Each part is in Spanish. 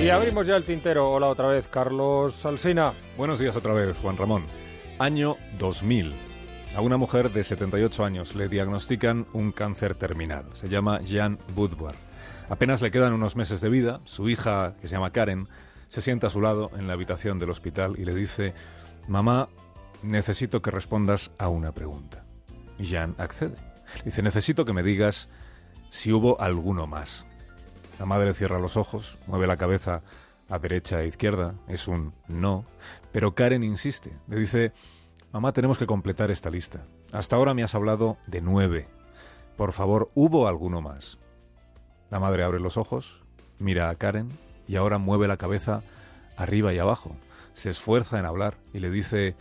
Y abrimos ya el tintero. Hola otra vez, Carlos Alsina. Buenos días otra vez, Juan Ramón. Año 2000. A una mujer de 78 años le diagnostican un cáncer terminal. Se llama Jean Woodward. Apenas le quedan unos meses de vida. Su hija, que se llama Karen, se sienta a su lado en la habitación del hospital y le dice, Mamá, necesito que respondas a una pregunta. Jean accede. Dice, necesito que me digas si hubo alguno más. La madre cierra los ojos, mueve la cabeza a derecha e izquierda, es un no, pero Karen insiste, le dice, mamá, tenemos que completar esta lista. Hasta ahora me has hablado de nueve. Por favor, ¿hubo alguno más? La madre abre los ojos, mira a Karen y ahora mueve la cabeza arriba y abajo. Se esfuerza en hablar y le dice,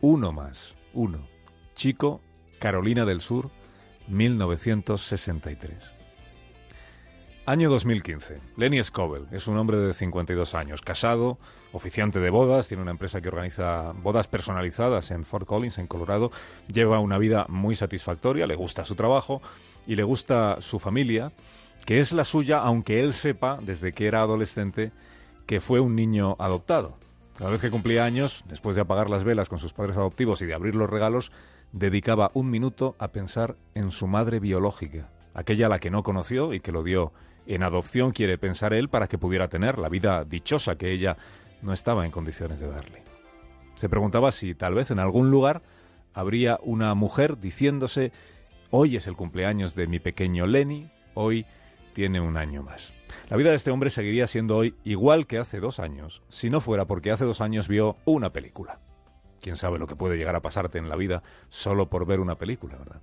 uno más, uno. Chico, Carolina del Sur, 1963. Año 2015. Lenny Scoville es un hombre de 52 años, casado, oficiante de bodas, tiene una empresa que organiza bodas personalizadas en Fort Collins, en Colorado. Lleva una vida muy satisfactoria, le gusta su trabajo y le gusta su familia, que es la suya, aunque él sepa, desde que era adolescente, que fue un niño adoptado. Cada vez que cumplía años, después de apagar las velas con sus padres adoptivos y de abrir los regalos, dedicaba un minuto a pensar en su madre biológica, aquella a la que no conoció y que lo dio en adopción, quiere pensar él, para que pudiera tener la vida dichosa que ella no estaba en condiciones de darle. Se preguntaba si tal vez en algún lugar habría una mujer diciéndose, hoy es el cumpleaños de mi pequeño Lenny, hoy tiene un año más. La vida de este hombre seguiría siendo hoy igual que hace dos años, si no fuera porque hace dos años vio una película. Quién sabe lo que puede llegar a pasarte en la vida solo por ver una película, ¿verdad?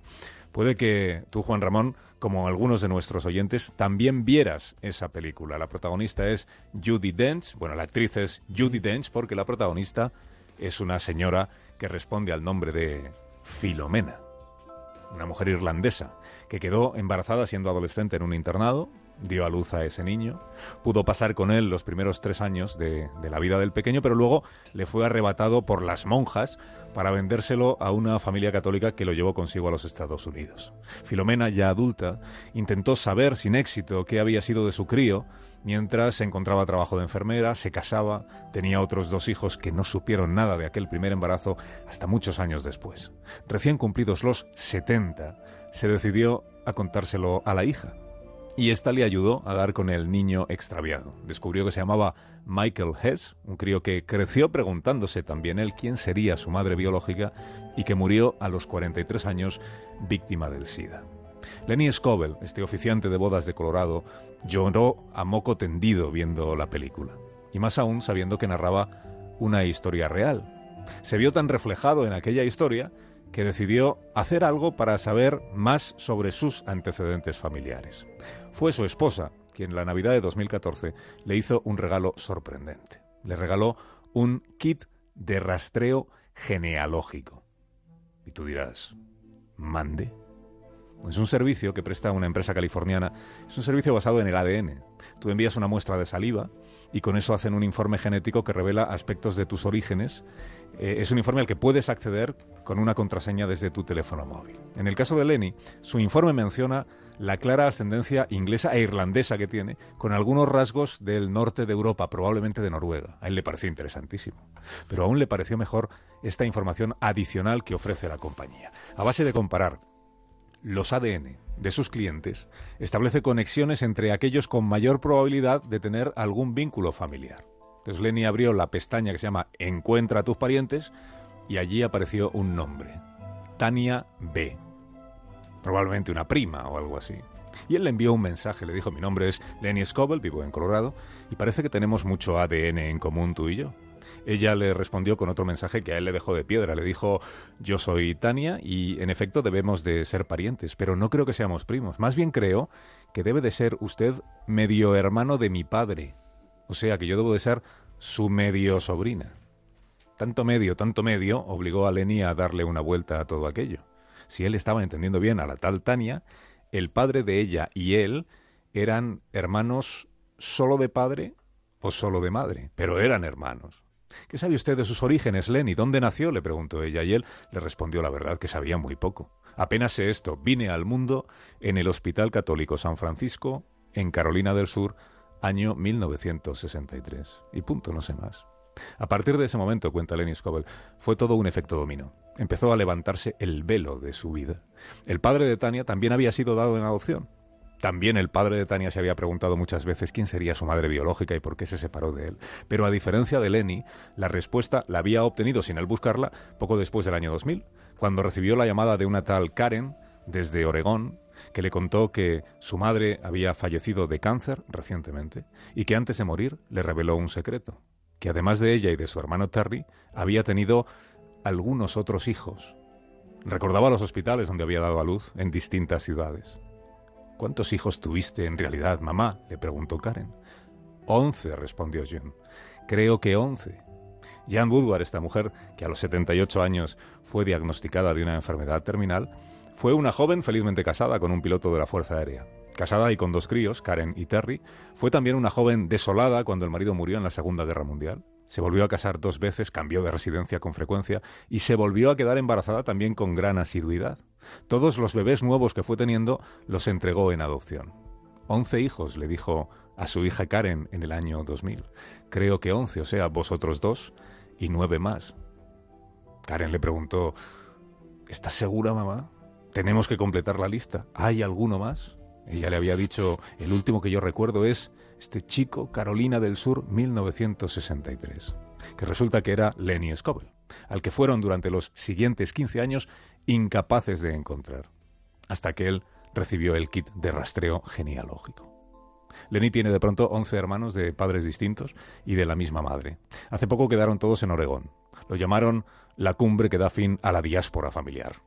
Puede que tú, Juan Ramón, como algunos de nuestros oyentes, también vieras esa película. La protagonista es Judy Dench. Bueno, la actriz es Judy Dench porque la protagonista es una señora que responde al nombre de Filomena, una mujer irlandesa que quedó embarazada siendo adolescente en un internado, dio a luz a ese niño, pudo pasar con él los primeros tres años de, de, la vida del pequeño, pero luego le fue arrebatado por las monjas para vendérselo a una familia católica que lo llevó consigo a los Estados Unidos. Filomena, ya adulta, intentó saber sin éxito qué había sido de su crío, mientras encontraba trabajo de enfermera, se casaba, tenía otros dos hijos que no supieron nada de aquel primer embarazo hasta muchos años después. Recién cumplidos los 70, se decidió a contárselo a la hija, y esta le ayudó a dar con el niño extraviado. Descubrió que se llamaba Michael Hess, un crío que creció preguntándose también él quién sería su madre biológica y que murió a los 43 años víctima del SIDA. Lenny Scoville, este oficiante de bodas de Colorado, lloró a moco tendido viendo la película, y más aún sabiendo que narraba una historia real. Se vio tan reflejado en aquella historia que decidió hacer algo para saber más sobre sus antecedentes familiares. Fue su esposa quien la Navidad de 2014 le hizo un regalo sorprendente. Le regaló un kit de rastreo genealógico. Y tú dirás, ¿mande? Es un servicio que presta una empresa californiana. Es un servicio basado en el ADN. Tú envías una muestra de saliva y con eso hacen un informe genético que revela aspectos de tus orígenes. Eh, es un informe al que puedes acceder con una contraseña desde tu teléfono móvil. En el caso de Lenny, su informe menciona la clara ascendencia inglesa e irlandesa que tiene, con algunos rasgos del norte de Europa, probablemente de Noruega. A él le pareció interesantísimo. Pero aún le pareció mejor esta información adicional que ofrece la compañía. A base de comparar los ADN de sus clientes, establece conexiones entre aquellos con mayor probabilidad de tener algún vínculo familiar. Entonces Lenny abrió la pestaña que se llama Encuentra a tus parientes y allí apareció un nombre, Tania B. Probablemente una prima o algo así. Y él le envió un mensaje, le dijo, mi nombre es Lenny Scoville, vivo en Colorado, y parece que tenemos mucho ADN en común tú y yo. Ella le respondió con otro mensaje que a él le dejó de piedra. Le dijo, yo soy Tania y en efecto debemos de ser parientes, pero no creo que seamos primos. Más bien creo que debe de ser usted medio hermano de mi padre. O sea que yo debo de ser su medio sobrina. Tanto medio, tanto medio, obligó a Lenny a darle una vuelta a todo aquello. Si él estaba entendiendo bien a la tal Tania, el padre de ella y él eran hermanos solo de padre o solo de madre, pero eran hermanos. ¿Qué sabe usted de sus orígenes, Lenny? ¿Dónde nació? le preguntó ella, y él le respondió la verdad que sabía muy poco. Apenas sé esto, vine al mundo en el Hospital Católico San Francisco, en Carolina del Sur, año 1963. Y punto, no sé más. A partir de ese momento, cuenta Lenny Scoville, fue todo un efecto dominó. Empezó a levantarse el velo de su vida. El padre de Tania también había sido dado en adopción. También el padre de Tania se había preguntado muchas veces quién sería su madre biológica y por qué se separó de él. Pero a diferencia de Lenny, la respuesta la había obtenido sin él buscarla poco después del año 2000, cuando recibió la llamada de una tal Karen desde Oregón, que le contó que su madre había fallecido de cáncer recientemente y que antes de morir le reveló un secreto, que además de ella y de su hermano Terry, había tenido algunos otros hijos. Recordaba los hospitales donde había dado a luz en distintas ciudades. ¿Cuántos hijos tuviste en realidad, mamá? le preguntó Karen. Once, respondió Jim. Creo que once. Jan Woodward, esta mujer que a los 78 años fue diagnosticada de una enfermedad terminal, fue una joven felizmente casada con un piloto de la Fuerza Aérea. Casada y con dos críos, Karen y Terry, fue también una joven desolada cuando el marido murió en la Segunda Guerra Mundial. Se volvió a casar dos veces, cambió de residencia con frecuencia y se volvió a quedar embarazada también con gran asiduidad. Todos los bebés nuevos que fue teniendo los entregó en adopción. Once hijos, le dijo a su hija Karen en el año 2000. Creo que once, o sea, vosotros dos y nueve más. Karen le preguntó, ¿Estás segura, mamá? Tenemos que completar la lista. ¿Hay alguno más? Ella le había dicho, el último que yo recuerdo es este chico, Carolina del Sur, 1963, que resulta que era Lenny Scoville, al que fueron durante los siguientes 15 años incapaces de encontrar, hasta que él recibió el kit de rastreo genealógico. Lenny tiene de pronto 11 hermanos de padres distintos y de la misma madre. Hace poco quedaron todos en Oregón. Lo llamaron la cumbre que da fin a la diáspora familiar.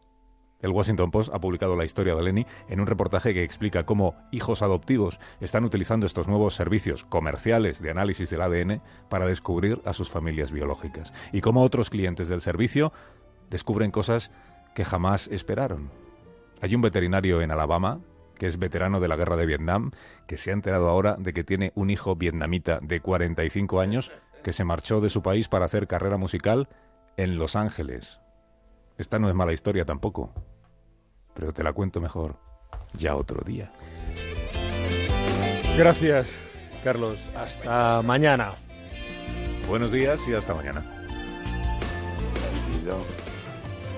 El Washington Post ha publicado la historia de Lenny en un reportaje que explica cómo hijos adoptivos están utilizando estos nuevos servicios comerciales de análisis del ADN para descubrir a sus familias biológicas y cómo otros clientes del servicio descubren cosas que jamás esperaron. Hay un veterinario en Alabama que es veterano de la guerra de Vietnam, que se ha enterado ahora de que tiene un hijo vietnamita de 45 años que se marchó de su país para hacer carrera musical en Los Ángeles. Esta no es mala historia tampoco, pero te la cuento mejor ya otro día. Gracias, Carlos. Hasta mañana. Buenos días y hasta mañana.